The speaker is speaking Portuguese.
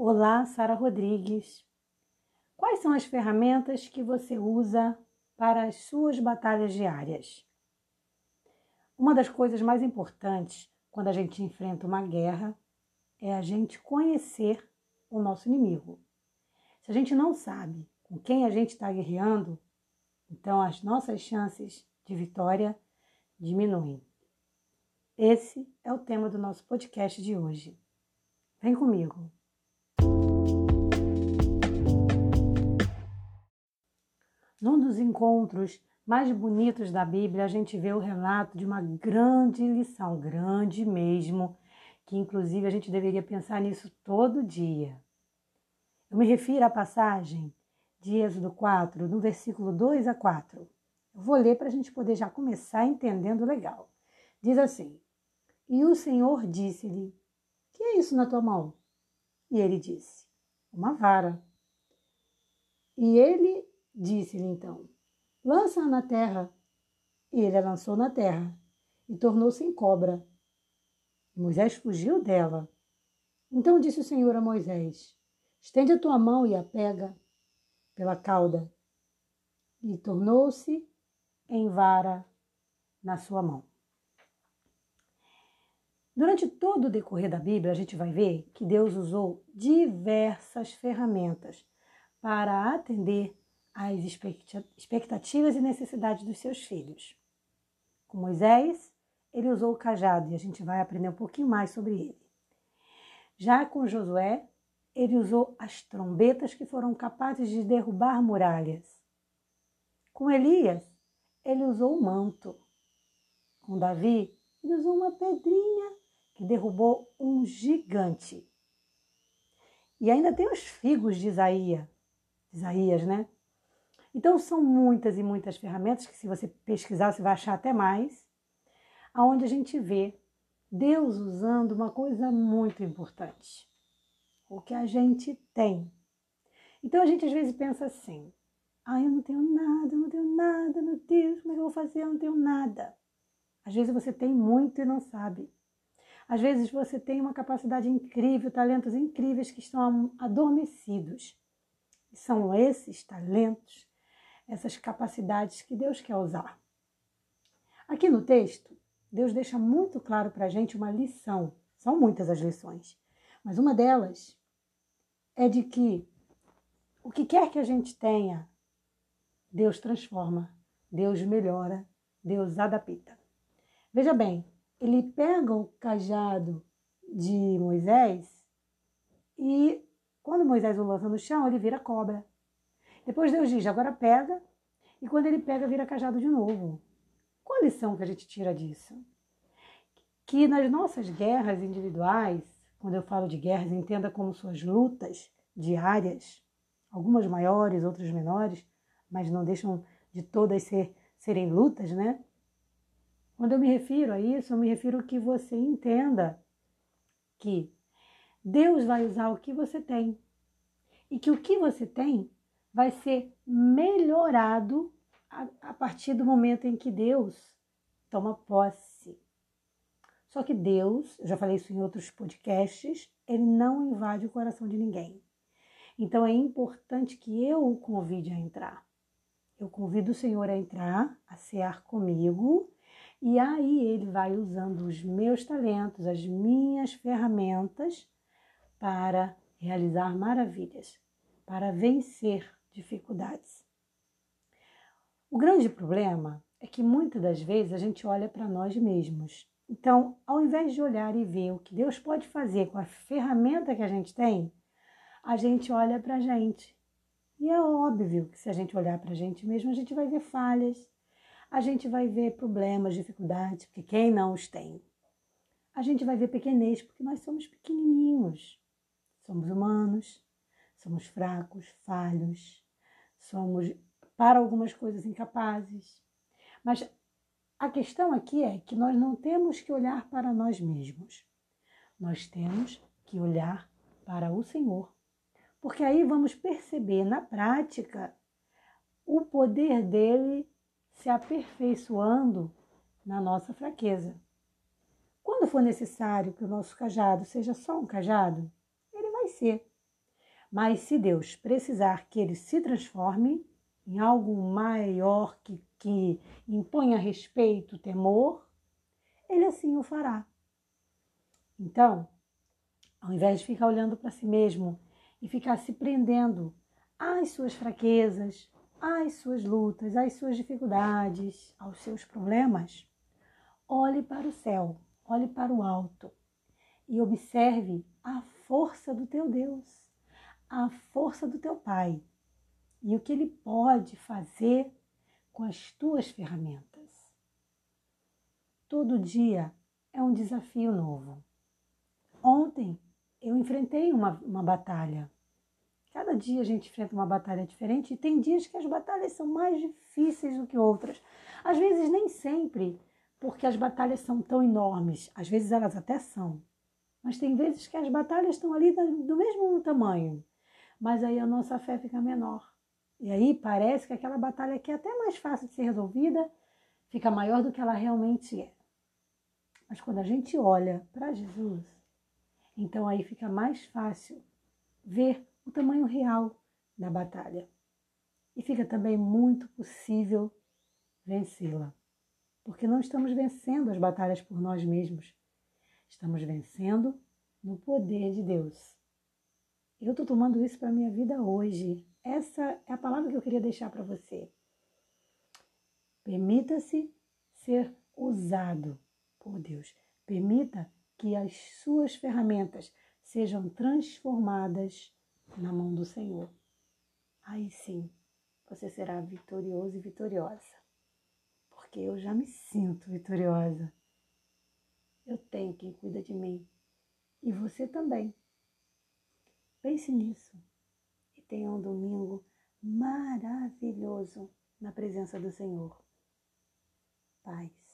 Olá, Sara Rodrigues. Quais são as ferramentas que você usa para as suas batalhas diárias? Uma das coisas mais importantes quando a gente enfrenta uma guerra é a gente conhecer o nosso inimigo. Se a gente não sabe com quem a gente está guerreando, então as nossas chances de vitória diminuem. Esse é o tema do nosso podcast de hoje. Vem comigo. Num dos encontros mais bonitos da Bíblia, a gente vê o relato de uma grande lição, grande mesmo, que inclusive a gente deveria pensar nisso todo dia. Eu me refiro à passagem de Êxodo 4, no versículo 2 a 4. Eu vou ler para a gente poder já começar entendendo legal. Diz assim: E o Senhor disse-lhe: Que é isso na tua mão? E ele disse: Uma vara. E ele Disse-lhe então: Lança-a na terra. Ele a lançou na terra e tornou-se em cobra. E Moisés fugiu dela. Então disse o Senhor a Moisés: Estende a tua mão e a pega pela cauda. E tornou-se em vara na sua mão. Durante todo o decorrer da Bíblia, a gente vai ver que Deus usou diversas ferramentas para atender as expectativas e necessidades dos seus filhos. Com Moisés, ele usou o cajado e a gente vai aprender um pouquinho mais sobre ele. Já com Josué, ele usou as trombetas que foram capazes de derrubar muralhas. Com Elias, ele usou o manto. Com Davi, ele usou uma pedrinha que derrubou um gigante. E ainda tem os figos de Isaías, Isaías, né? Então são muitas e muitas ferramentas que se você pesquisar você vai achar até mais, aonde a gente vê Deus usando uma coisa muito importante, o que a gente tem. Então a gente às vezes pensa assim: ah, eu não tenho nada, eu não tenho nada, meu Deus, como é que eu vou fazer? Eu não tenho nada. Às vezes você tem muito e não sabe. Às vezes você tem uma capacidade incrível, talentos incríveis que estão adormecidos. E são esses talentos essas capacidades que Deus quer usar. Aqui no texto, Deus deixa muito claro para a gente uma lição. São muitas as lições, mas uma delas é de que o que quer que a gente tenha, Deus transforma, Deus melhora, Deus adapta. Veja bem, ele pega o cajado de Moisés e quando Moisés o lança no chão, ele vira cobra. Depois Deus diz: agora pega, e quando ele pega, vira cajado de novo. Qual a lição que a gente tira disso? Que nas nossas guerras individuais, quando eu falo de guerras, entenda como suas lutas diárias, algumas maiores, outras menores, mas não deixam de todas ser, serem lutas, né? Quando eu me refiro a isso, eu me refiro que você entenda que Deus vai usar o que você tem e que o que você tem vai ser melhorado a, a partir do momento em que Deus toma posse. Só que Deus, eu já falei isso em outros podcasts, ele não invade o coração de ninguém. Então é importante que eu o convide a entrar. Eu convido o Senhor a entrar, a cear comigo, e aí ele vai usando os meus talentos, as minhas ferramentas para realizar maravilhas, para vencer dificuldades. O grande problema é que muitas das vezes a gente olha para nós mesmos. Então, ao invés de olhar e ver o que Deus pode fazer com a ferramenta que a gente tem, a gente olha para a gente. E é óbvio que se a gente olhar para a gente mesmo, a gente vai ver falhas, a gente vai ver problemas, dificuldades, porque quem não os tem? A gente vai ver pequenez, porque nós somos pequenininhos, somos humanos, somos fracos, falhos, somos para algumas coisas incapazes. Mas a questão aqui é que nós não temos que olhar para nós mesmos. Nós temos que olhar para o Senhor. Porque aí vamos perceber na prática o poder dele se aperfeiçoando na nossa fraqueza. Quando for necessário que o nosso cajado seja só um cajado, ele vai ser. Mas se Deus precisar que ele se transforme em algo maior que, que imponha respeito, temor, ele assim o fará. Então, ao invés de ficar olhando para si mesmo e ficar se prendendo às suas fraquezas, às suas lutas, às suas dificuldades, aos seus problemas, olhe para o céu, olhe para o alto e observe a força do teu Deus, a força do teu Pai e o que ele pode fazer com as tuas ferramentas. Todo dia é um desafio novo. Ontem eu enfrentei uma, uma batalha. Cada dia a gente enfrenta uma batalha diferente e tem dias que as batalhas são mais difíceis do que outras. Às vezes, nem sempre, porque as batalhas são tão enormes. Às vezes, elas até são. Mas tem vezes que as batalhas estão ali do mesmo tamanho. Mas aí a nossa fé fica menor. E aí parece que aquela batalha que é até mais fácil de ser resolvida fica maior do que ela realmente é. Mas quando a gente olha para Jesus, então aí fica mais fácil ver o tamanho real da batalha. E fica também muito possível vencê-la. Porque não estamos vencendo as batalhas por nós mesmos. Estamos vencendo no poder de Deus. Eu estou tomando isso para a minha vida hoje. Essa é a palavra que eu queria deixar para você. Permita-se ser usado por Deus. Permita que as suas ferramentas sejam transformadas na mão do Senhor. Aí sim, você será vitorioso e vitoriosa. Porque eu já me sinto vitoriosa. Eu tenho quem cuida de mim. E você também. Pense nisso. E tenha um domingo maravilhoso na presença do Senhor. Paz.